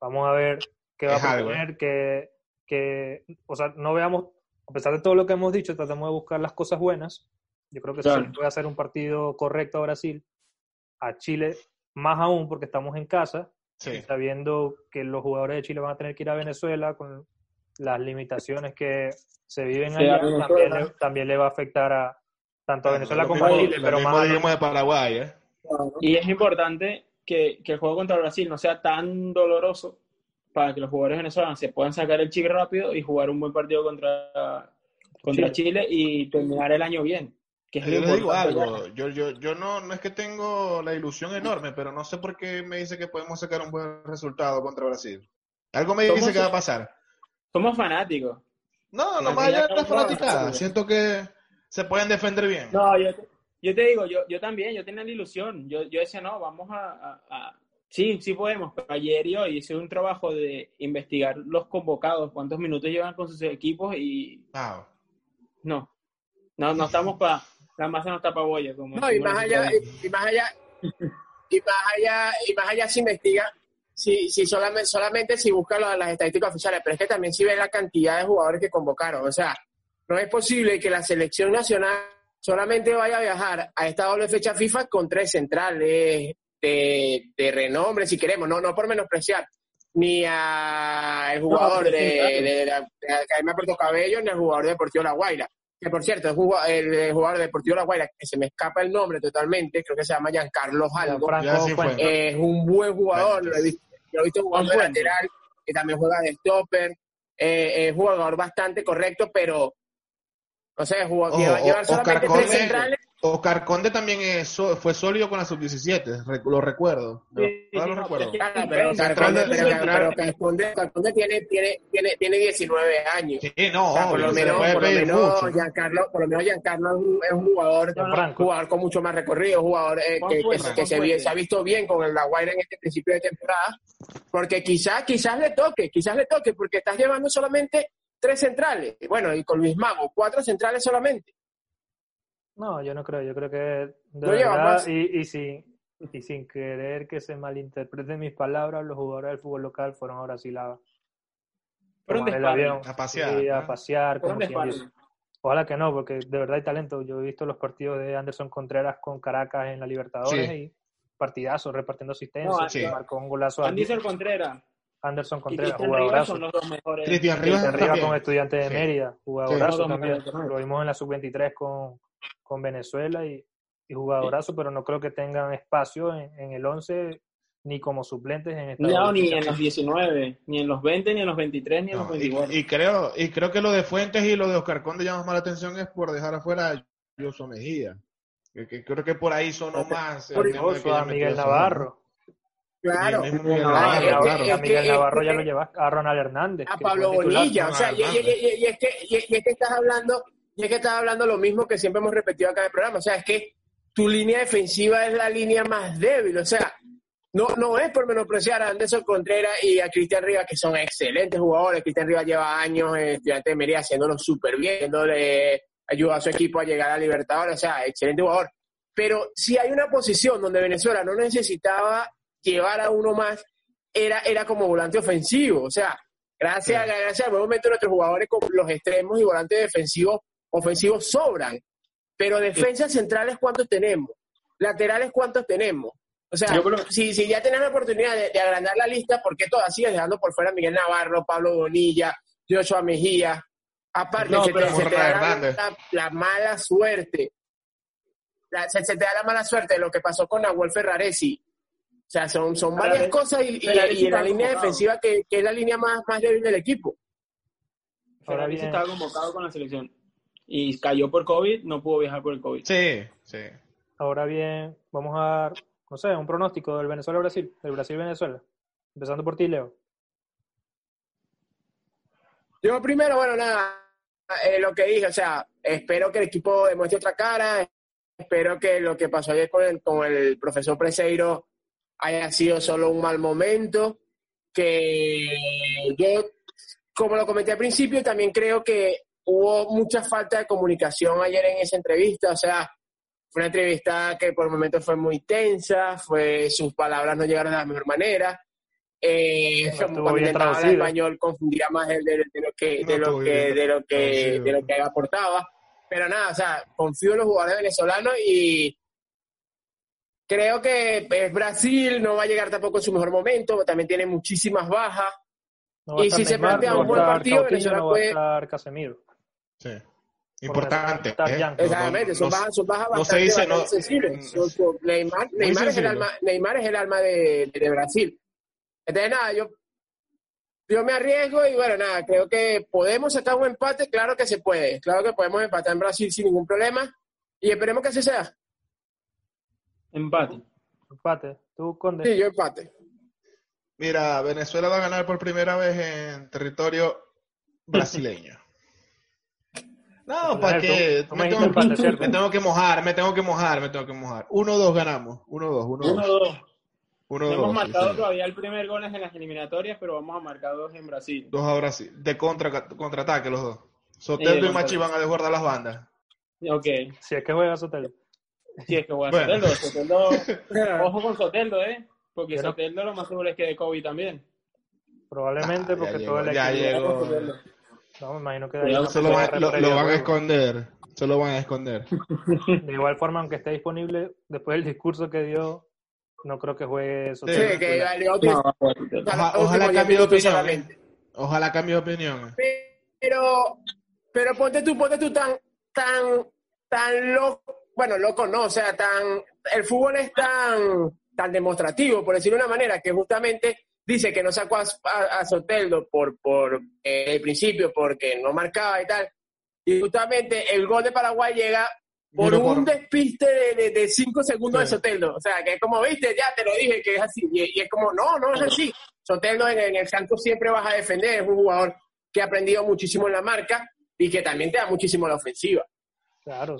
Vamos a ver qué va a poner, que, que, o sea, no veamos a pesar de todo lo que hemos dicho, tratamos de buscar las cosas buenas. Yo creo que se puede hacer un partido correcto a Brasil, a Chile más aún porque estamos en casa, sabiendo que los jugadores de Chile van a tener que ir a Venezuela con las limitaciones que se viven allá, también, le, va a afectar a tanto a Venezuela como a Chile, pero más de Paraguay, ¿eh? Y es importante que, que el juego contra Brasil no sea tan doloroso para que los jugadores venezolanos se puedan sacar el chip rápido y jugar un buen partido contra, contra Chile. y terminar el año bien. Que yo digo algo, yo, yo, yo no, no es que tengo la ilusión enorme, pero no sé por qué me dice que podemos sacar un buen resultado contra Brasil. Algo me dice que va a pasar. Somos fanáticos. No, no más allá de la fanática. Siento que se pueden defender bien. No, yo te, yo te digo, yo, yo también, yo tenía la ilusión. Yo, yo decía, no, vamos a Sí, sí podemos, pero ayer y hoy hice un trabajo de investigar los convocados, cuántos minutos llevan con sus equipos y... No, no, no estamos para... La masa no está para boya. Como no, y más, allá, y, más allá, y más allá, y más allá se investiga, si, si solamente, solamente si buscan las, estadísticas oficiales, pero es que también si ven la cantidad de jugadores que convocaron. O sea, no es posible que la selección nacional solamente vaya a viajar a esta doble fecha FIFA con tres centrales de, de renombre, si queremos, no, no por menospreciar ni al jugador de, de, la Academia Puerto Cabello, ni al jugador de Deportivo La Guaira. Que por cierto, el jugador de Deportivo La Guaira, que se me escapa el nombre totalmente, creo que se llama Giancarlo Algo, es un buen jugador, lo he visto, lo he visto jugando de lateral, que también juega de stopper, eh, es un jugador bastante correcto, pero no sé, jugó, llevar solamente tres centrales Oscar Conde también es, fue sólido con la sub-17, lo recuerdo. Sí, lo recuerdo. pero Oscar Conde, tiene, tiene, tiene, tiene 19 años. Sí, no, por, lo menos, por, lo menos Giancarlo, por lo menos Giancarlo es un, jugador, jugador con mucho más recorrido, jugador eh, que, que, se, se, ha visto bien con el La Guaira en este principio de temporada, porque quizás, quizás le toque, quizás le toque, porque estás llevando solamente tres centrales, bueno, y con Luis Mago, cuatro centrales solamente. No, yo no creo. Yo creo que de verdad, y, y, sin, y sin querer que se malinterpreten mis palabras, los jugadores del fútbol local fueron ahora sí la fueron el avión, a pasear. a pasear como Ojalá que no, porque de verdad hay talento. Yo he visto los partidos de Anderson Contreras con Caracas en la Libertadores y partidazos, repartiendo asistencias. Sí. Marcó un golazo. Anderson Contreras. Anderson Contreras, jugadorazo. Cristian Rivas, con Estudiantes de Mérida, jugadorazo también. Lo vimos en la sub-23 con, con Venezuela y, y jugadorazo, pero no creo que tengan espacio en, el 11 ni como suplentes en esta No, ni en los 19, ni en los 20, ni en los 23, ni en los 24. Y, creo, y creo que lo de Fuentes y lo de Oscar Conde llama más la atención es por dejar afuera a Yoso Mejía. Que, creo que por ahí son más. Por a Miguel Navarro. Claro, Miguel Navarro, a Miguel Navarro ya lo llevas a Ronald Hernández. A Pablo Bonilla, o sea, y, es que, y, es que estás hablando y es que estás hablando lo mismo que siempre hemos repetido acá en el programa. O sea, es que tu línea defensiva es la línea más débil. O sea, no, no es por menospreciar a Anderson Contreras y a Cristian Rivas, que son excelentes jugadores. Cristian Rivas lleva años en Estudiante de Mérida haciéndolo súper bien, dándole ayuda a su equipo a llegar a Libertadores. O sea, excelente jugador. Pero si hay una posición donde Venezuela no necesitaba llevar a uno más, era, era como volante ofensivo. O sea, gracias, gracias al buen momento nuestros jugadores con los extremos y volantes defensivos ofensivos sobran, pero defensas centrales, ¿cuántos tenemos? Laterales, ¿cuántos tenemos? O sea, si, si, ya tenés la oportunidad de, agrandar la lista, ¿por qué todavía sigues dejando por fuera a Miguel Navarro, Pablo Bonilla, Joshua Mejía? Aparte, se, te, da la, mala suerte. se, te da la mala suerte de lo que pasó con Nahuel Ferraresi. O sea, son, son varias cosas y, y, la línea defensiva que, que, es la línea más, más débil del equipo. Ferraresi estaba convocado con la selección y cayó por COVID, no pudo viajar por el COVID. Sí, sí. Ahora bien, vamos a dar, no sé, un pronóstico del Venezuela-Brasil, del Brasil-Venezuela. Empezando por ti, Leo. Yo primero, bueno, nada, eh, lo que dije, o sea, espero que el equipo demuestre otra cara, espero que lo que pasó ayer con el, con el profesor Preseiro haya sido solo un mal momento, que yo, como lo comenté al principio, también creo que hubo mucha falta de comunicación ayer en esa entrevista, o sea, fue una entrevista que por momentos fue muy tensa, fue, sus palabras no llegaron de la mejor manera. Eh, cuando intentaba hablar español confundía más de, de, lo que de lo que de lo que de lo que aportaba pero nada o sea confío en los jugadores venezolanos y creo que Brasil no va a llegar tampoco en su mejor momento también tiene muchísimas bajas y si se plantea un buen partido Venezuela puede Casemiro Sí. Importante. ¿eh? Exactamente, son bajas, son bajas bastante, dice, sensibles. Neymar, Neymar, es el alma, Neymar es el alma de, de, Brasil. Entonces, nada, yo, yo me arriesgo y bueno, nada, creo que podemos sacar un empate, claro que se puede. Claro que podemos empatar en Brasil sin ningún problema y esperemos que así sea. Empate. Empate. ¿Tú, Conde? Sí, yo empate. Mira, Venezuela va a ganar por primera vez en territorio brasileño. No, ¿para qué? Me tengo, que mojar, me tengo que mojar, me tengo que mojar. 1-2 ganamos. 1-2, 1-2. 1-2. No hemos marcado todavía el primer gol en las eliminatorias, pero vamos a marcar dos en Brasil. Dos a Brasil. De contra, contraataque los dos. Soteldo y Machi van a desbordar las bandas. Ok. Si es que juega Soteldo. Si es que juega Soteldo. Soteldo. Ojo con Soteldo, ¿eh? Porque Soteldo lo más seguro es que de Kobe también. Probablemente porque todo el equipo... Ya llegó. No, me imagino que se lo, van, lo, lo van a esconder. Se lo van a esconder. De igual forma, aunque esté disponible, después del discurso que dio, no creo que juegue eso. Sí, que ojalá, ojalá cambie de opinión. ¿eh? Ojalá cambie de opinión. Pero, pero ponte tú, ponte tú tan, tan, tan loco, bueno, loco no, o sea, tan, el fútbol es tan, tan demostrativo, por decirlo de una manera, que justamente dice que no sacó a, Soteldo por, por eh, el principio porque no marcaba y tal. Y justamente el gol de Paraguay llega por un despiste de, cinco segundos de Soteldo. O sea, que es como, viste, ya te lo dije que es así. Y, es como, no, no es así. Soteldo en, el Santos siempre vas a defender, es un jugador que ha aprendido muchísimo en la marca y que también te da muchísimo la ofensiva. Claro,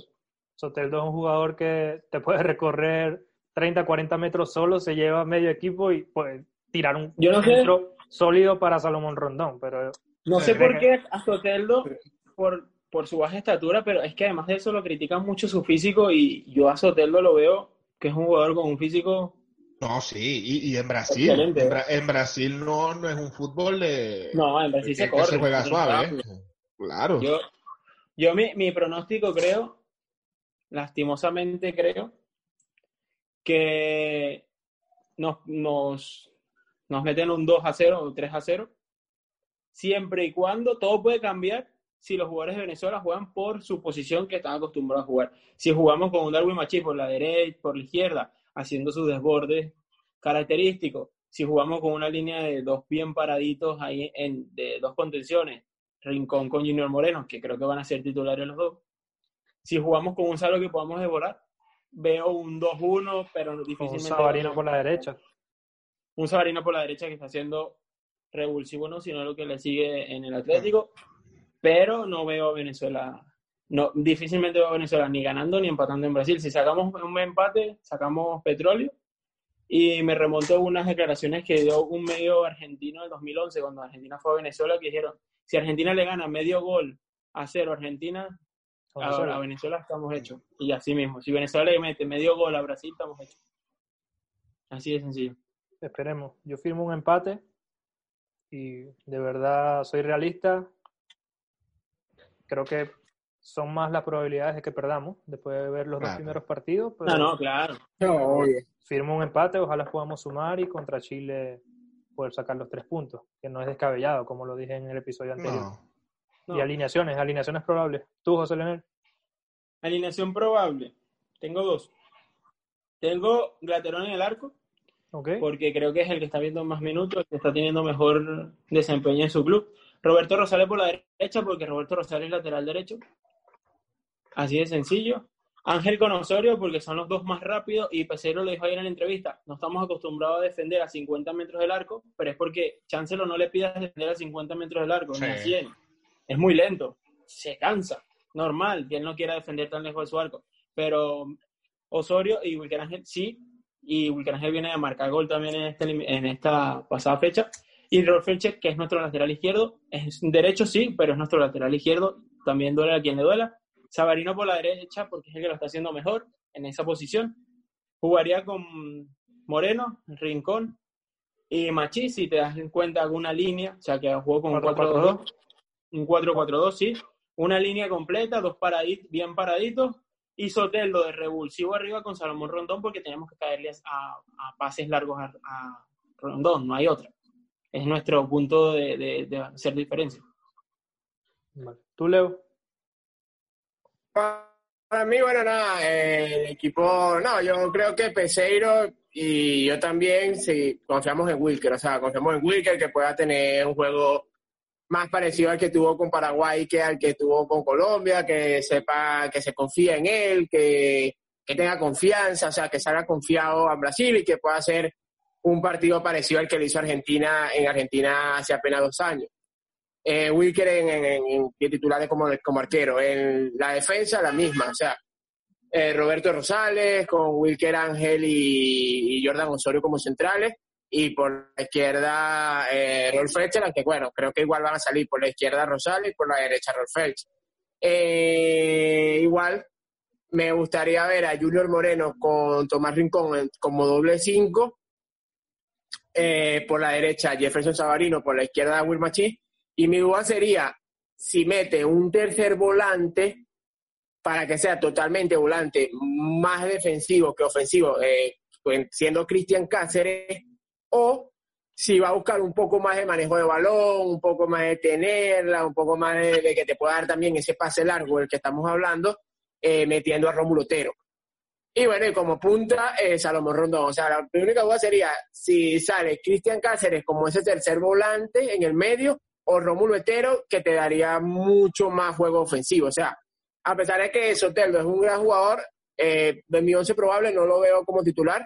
Soteldo es un jugador que te puede recorrer 30, 40 metros solo, se lleva medio equipo y pues tirar un Yo centro sólido para Salomón Rondón. Pero no sé por qué a Soteldo, por por su baja estatura, pero es que además de eso lo critican mucho su físico y yo a Soteldo lo veo que es un jugador con un físico... No, sí, y, en Brasil, en, Brasil no, no es un fútbol de... No, en Brasil se corre. se juega suave, ¿eh? claro. Yo, yo mi, mi pronóstico creo, lastimosamente creo, que nos, nos, nos meten un 2 a 0 o 3 a 0, siempre y cuando todo puede cambiar si los jugadores de Venezuela juegan por su posición que están acostumbrados a jugar. Si jugamos con un Darwin Machís por la derecha, por la izquierda, haciendo sus desbordes característicos, si jugamos con una línea de dos bien paraditos ahí en, de dos contenciones, Rincón con Junior Moreno, que creo que van a ser titulares los dos. Si jugamos con un salvo que podamos devorar, veo un 2-1, pero difícilmente. Un Sabarino por la derecha. Un Sabarino por la derecha que está haciendo revulsivo, no, sino lo que le sigue en el Atlético pero no veo a Venezuela, no, difícilmente veo a Venezuela ni ganando ni empatando en Brasil. Si sacamos un empate, sacamos petróleo. Y me remonto a unas declaraciones que dio un medio argentino en 2011, cuando Argentina fue a Venezuela, que dijeron, si Argentina le gana medio gol a cero Argentina, a, Venezuela estamos hechos. Y así mismo, si Venezuela le mete medio gol a Brasil, estamos hechos. Así de sencillo. Esperemos. Yo firmo un empate y de verdad soy realista creo que son más las probabilidades de que perdamos después de ver los dos primeros partidos. no, no, claro. firmo un empate, ojalá podamos sumar y contra Chile poder sacar los tres puntos, que no es descabellado, como lo dije en el episodio anterior. Y alineaciones, alineaciones probables. ¿Tú, José Leonel? Alineación probable. Tengo dos. Tengo Glaterón en el arco, porque creo que es el que está viendo más minutos, el que está teniendo mejor desempeño en su club. Roberto Rosales por la derecha, porque Roberto Rosales es lateral derecho. Así de sencillo. Ángel con Osorio, porque son los dos más rápidos, y Pesero lo dijo ayer en la entrevista, no estamos acostumbrados a defender a 50 metros del arco, pero es porque Chancelo no le pide defender a 50 metros del arco, a 100. Es muy lento, se cansa, normal que él no quiera defender tan lejos de su arco, pero Osorio y Wilker Ángel sí, y Ángel viene a marcar gol también en, este, en esta pasada fecha, y Rolf que es nuestro lateral izquierdo, es derecho sí, pero es nuestro lateral izquierdo, también duele a quien le duela. Sabarino por la derecha porque es el que lo está haciendo mejor en esa posición. Jugaría con Moreno, Rincón y Machi, si te das en cuenta alguna línea, o sea que jugó con un 4-4-2, un 4-4-2, sí, una línea completa, dos paraditos, bien paraditos, y Soteldo de revulsivo arriba con Salomón Rondón porque tenemos que caerles a, pases largos a Rondón, no hay otra es nuestro punto de, de, hacer diferencia. ¿Tú, Leo? Para mí, bueno, nada, el equipo, no, yo creo que Peseiro y yo también, sí, confiamos en Wilker, o sea, confiamos en Wilker que pueda tener un juego más parecido al que tuvo con Paraguay que al que tuvo con Colombia, que sepa, que se confía en él, que, que tenga confianza, o sea, que salga confiado a Brasil y que pueda hacer un partido parecido al que le hizo Argentina en Argentina hace apenas dos años. Eh, Wilker en, en, titular como, como arquero. En la defensa, la misma. O sea, eh, Roberto Rosales con Wilker Ángel y, Jordan Osorio como centrales. Y por la izquierda, eh, Rolf Fletcher, aunque bueno, creo que igual van a salir por la izquierda Rosales y por la derecha Rolf Fletcher. Eh, igual, me gustaría ver a Junior Moreno con Tomás Rincón como doble cinco eh, por la derecha Jefferson Savarino, por la izquierda Will Machis. Y mi duda sería si mete un tercer volante para que sea totalmente volante, más defensivo que ofensivo, eh, siendo Cristian Cáceres, o si va a buscar un poco más de manejo de balón, un poco más de tenerla, un poco más de, que te pueda dar también ese pase largo del que estamos hablando, eh, metiendo a Rómulo Otero. Y bueno, y como punta, eh, Salomón Rondón. O sea, la única duda sería si sale Cristian Cáceres como ese tercer volante en el medio o Rómulo Otero, que te daría mucho más juego ofensivo. O sea, a pesar de que Soteldo es un gran jugador, eh, de mi once probable no lo veo como titular,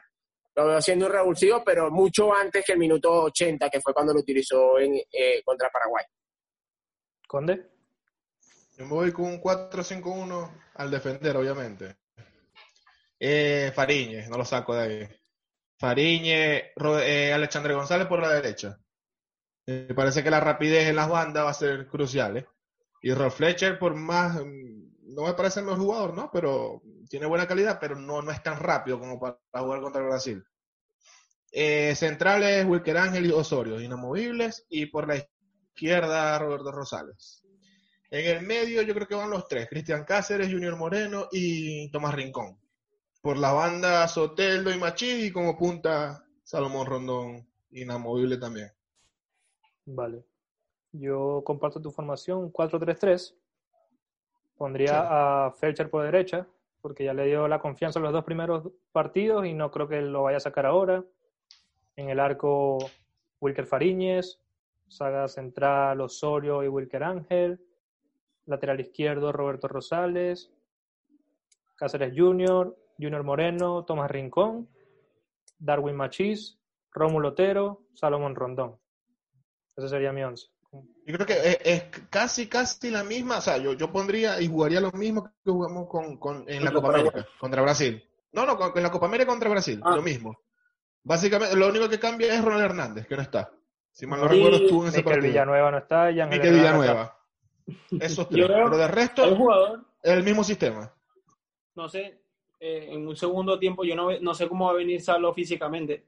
lo veo siendo un revulsivo, pero mucho antes que el minuto 80, que fue cuando lo utilizó en, eh, contra Paraguay. ¿Conde? Yo me voy con un 4-5-1 al defender, obviamente. Eh, Fariñe, no lo saco de ahí. Fariñe, eh, Alexandre González por la derecha. Me parece que la rapidez en las bandas va a ser crucial. ¿eh? Y Rolf Fletcher, por más no me parece el mejor jugador, ¿no? Pero tiene buena calidad, pero no, no es tan rápido como para, jugar contra el Brasil. Eh, centrales, Wilker Ángel y Osorio, inamovibles. Y por la izquierda, Roberto Rosales. En el medio yo creo que van los tres, Cristian Cáceres, Junior Moreno y Tomás Rincón. Por la banda Soteldo y Machi y como punta Salomón Rondón, inamovible también. Vale. Yo comparto tu formación 4-3-3 Pondría a Felcher por derecha, porque ya le dio la confianza en los dos primeros partidos y no creo que lo vaya a sacar ahora. En el arco, Wilker Fariñez, saga central Osorio y Wilker Ángel. Lateral izquierdo, Roberto Rosales. Cáceres Junior, Junior Moreno, Tomás Rincón, Darwin Machís, Rómulo Otero, Salomón Rondón. Ese sería mi once. Yo creo que es, casi, casi la misma. O sea, yo, yo pondría y jugaría lo mismo que jugamos con, con en la Copa América contra Brasil. No, no, en la Copa América contra Brasil, ah. lo mismo. Básicamente, lo único que cambia es Ronald Hernández, que no está. Si mal no recuerdo, estuvo en ese partido. Villanueva no está y Ángel Villanueva. Esos tres. Pero de resto, el jugador, es el mismo sistema. No sé, eh, en un segundo tiempo, yo no, no sé cómo va a venir Salo físicamente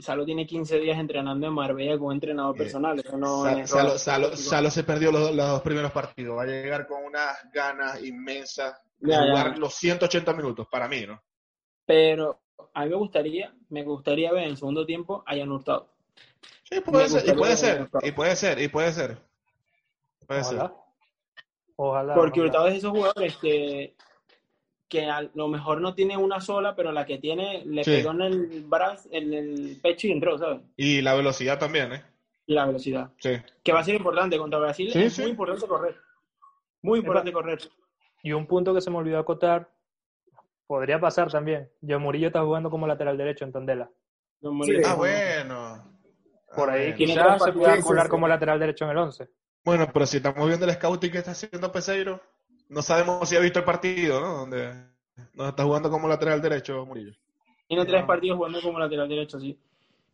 Salo tiene 15 días entrenando en Marbella como entrenador eh, personal. Salo, se perdió los, dos primeros partidos. Va a llegar con unas ganas inmensas de jugar los 180 minutos, para mí, ¿no? Pero a mí me gustaría, me gustaría ver en el segundo tiempo a Jan Hurtado. Sí, puede ser, y puede ser, y puede ser, y puede ser. Puede Ojalá. ser. Ojalá. Porque Hurtado es esos jugadores que que a lo mejor no tiene una sola, pero la que tiene le pegó en el brazo, en el pecho y entró, ¿sabes? Y la velocidad también, ¿eh? Y la velocidad. Sí. Que va a ser importante contra Brasil. es muy importante correr. Muy importante correr. Y un punto que se me olvidó acotar, podría pasar también. Yo Murillo está jugando como lateral derecho en Tondela. ah, bueno. Por ahí quizás se pueda colar como lateral derecho en el 11. Bueno, pero si estamos viendo el scouting que está haciendo Peseiro, no sabemos si ha visto el partido, ¿no? Donde nos está jugando como lateral derecho Murillo. Tiene tres partidos jugando como lateral derecho, sí.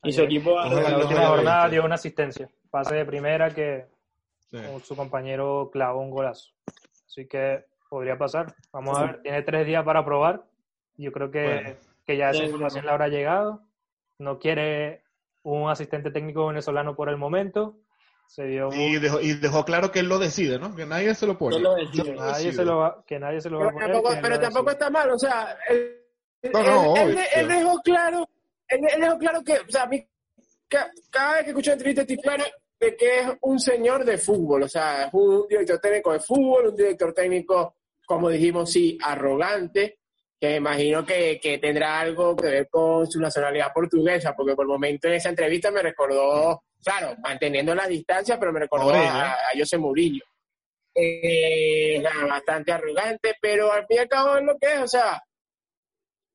Y su equipo en la última jornada dio una asistencia. Pase de primera que su compañero clavó un golazo. Así que podría pasar. Vamos a ver. Tiene tres días para probar. Yo creo que, que ya esa información le habrá llegado. No quiere un asistente técnico venezolano por el momento y, dejó, y dejó claro que él lo decide, ¿no? Que nadie se lo pone. Que nadie se lo va, que nadie se lo va a poner. pero tampoco está mal, o sea, él, él, dejó claro, él, dejó claro que, o sea, a mí, cada vez que escucho entrevistas estoy claro de que es un señor de fútbol, o sea, es un director técnico de fútbol, un director técnico, como dijimos, sí, arrogante, que imagino que, que, tendrá algo que ver con su nacionalidad portuguesa, porque por el momento en esa entrevista me recordó claro, manteniendo la distancia, pero me recordó a, José Murillo. Eh, bastante arrogante, pero al fin y al cabo es lo que es, o sea,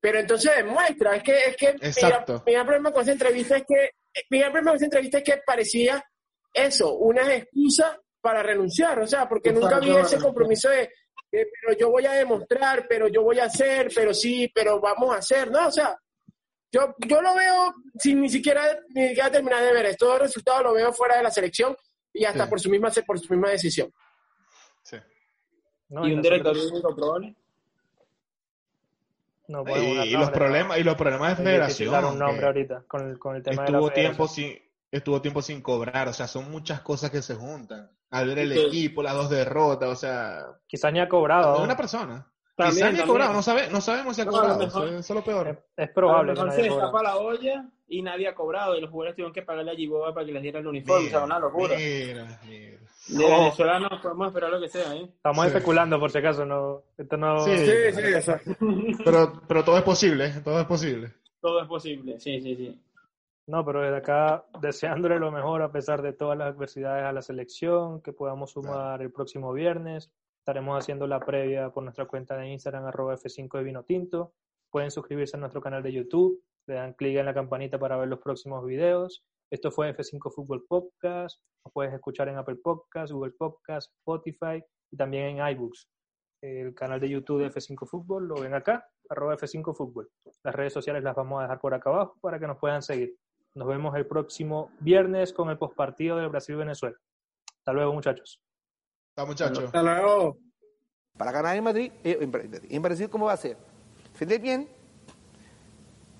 pero entonces demuestra, es que, es que mi, gran problema con esa entrevista es que, mi gran problema con esa entrevista es que parecía eso, una excusa para renunciar, o sea, porque nunca había ese compromiso de, pero yo voy a demostrar, pero yo voy a hacer, pero sí, pero vamos a hacer, ¿no? O sea, yo, yo lo veo sin ni siquiera, ni siquiera terminar de ver esto. Todo el resultado lo veo fuera de la selección y hasta por, su misma, por su misma decisión. Sí. ¿Y un director técnico probable? No y, los problemas y los problemas de federación. un nombre ahorita con el, con el tema estuvo tiempo sin estuvo tiempo sin cobrar, o sea, son muchas cosas que se juntan. Al ver el equipo, las dos derrotas, o sea, quizás ni ha cobrado. una persona. Quizás ni ha cobrado, no, sabe, no sabemos si ha cobrado, eso, es lo peor. Es, probable. A se escapa la olla y nadie ha cobrado y los jugadores tuvieron que pagarle a Giboa para que les diera el uniforme, o sea, una locura. Mira, mira. De oh. Venezuela no podemos esperar lo que sea, ¿eh? Estamos especulando por si acaso, no. Esto no... Sí, sí, sí exacto. pero, pero todo es posible, todo es posible. Todo es posible, sí, sí, sí. No, pero desde acá deseándole lo mejor a pesar de todas las adversidades a la selección, que podamos sumar el próximo viernes. Estaremos haciendo la previa por nuestra cuenta de Instagram, arroba F5 de Vino Tinto. Pueden suscribirse a nuestro canal de YouTube, le dan clic en la campanita para ver los próximos videos. Esto fue F5 Fútbol Podcast. Lo puedes escuchar en Apple Podcast, Google Podcast, Spotify y también en iBooks. El canal de YouTube de F5 Fútbol lo ven acá, arroba F5 Fútbol. Las redes sociales las vamos a dejar por acá abajo para que nos puedan seguir. Nos vemos el próximo viernes con el postpartido del Brasil-Venezuela. Hasta luego, muchachos. Hasta muchachos. Hasta luego. Para ganar en Madrid, eh, en Brasil, ¿cómo va a ser? Defender bien,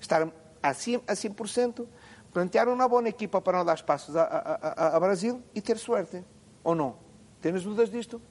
estar a 100%, a 100% plantear una buena equipa para no dar espaços a, a, a, a Brasil e ter suerte. Ou não? Tens dúvidas disto?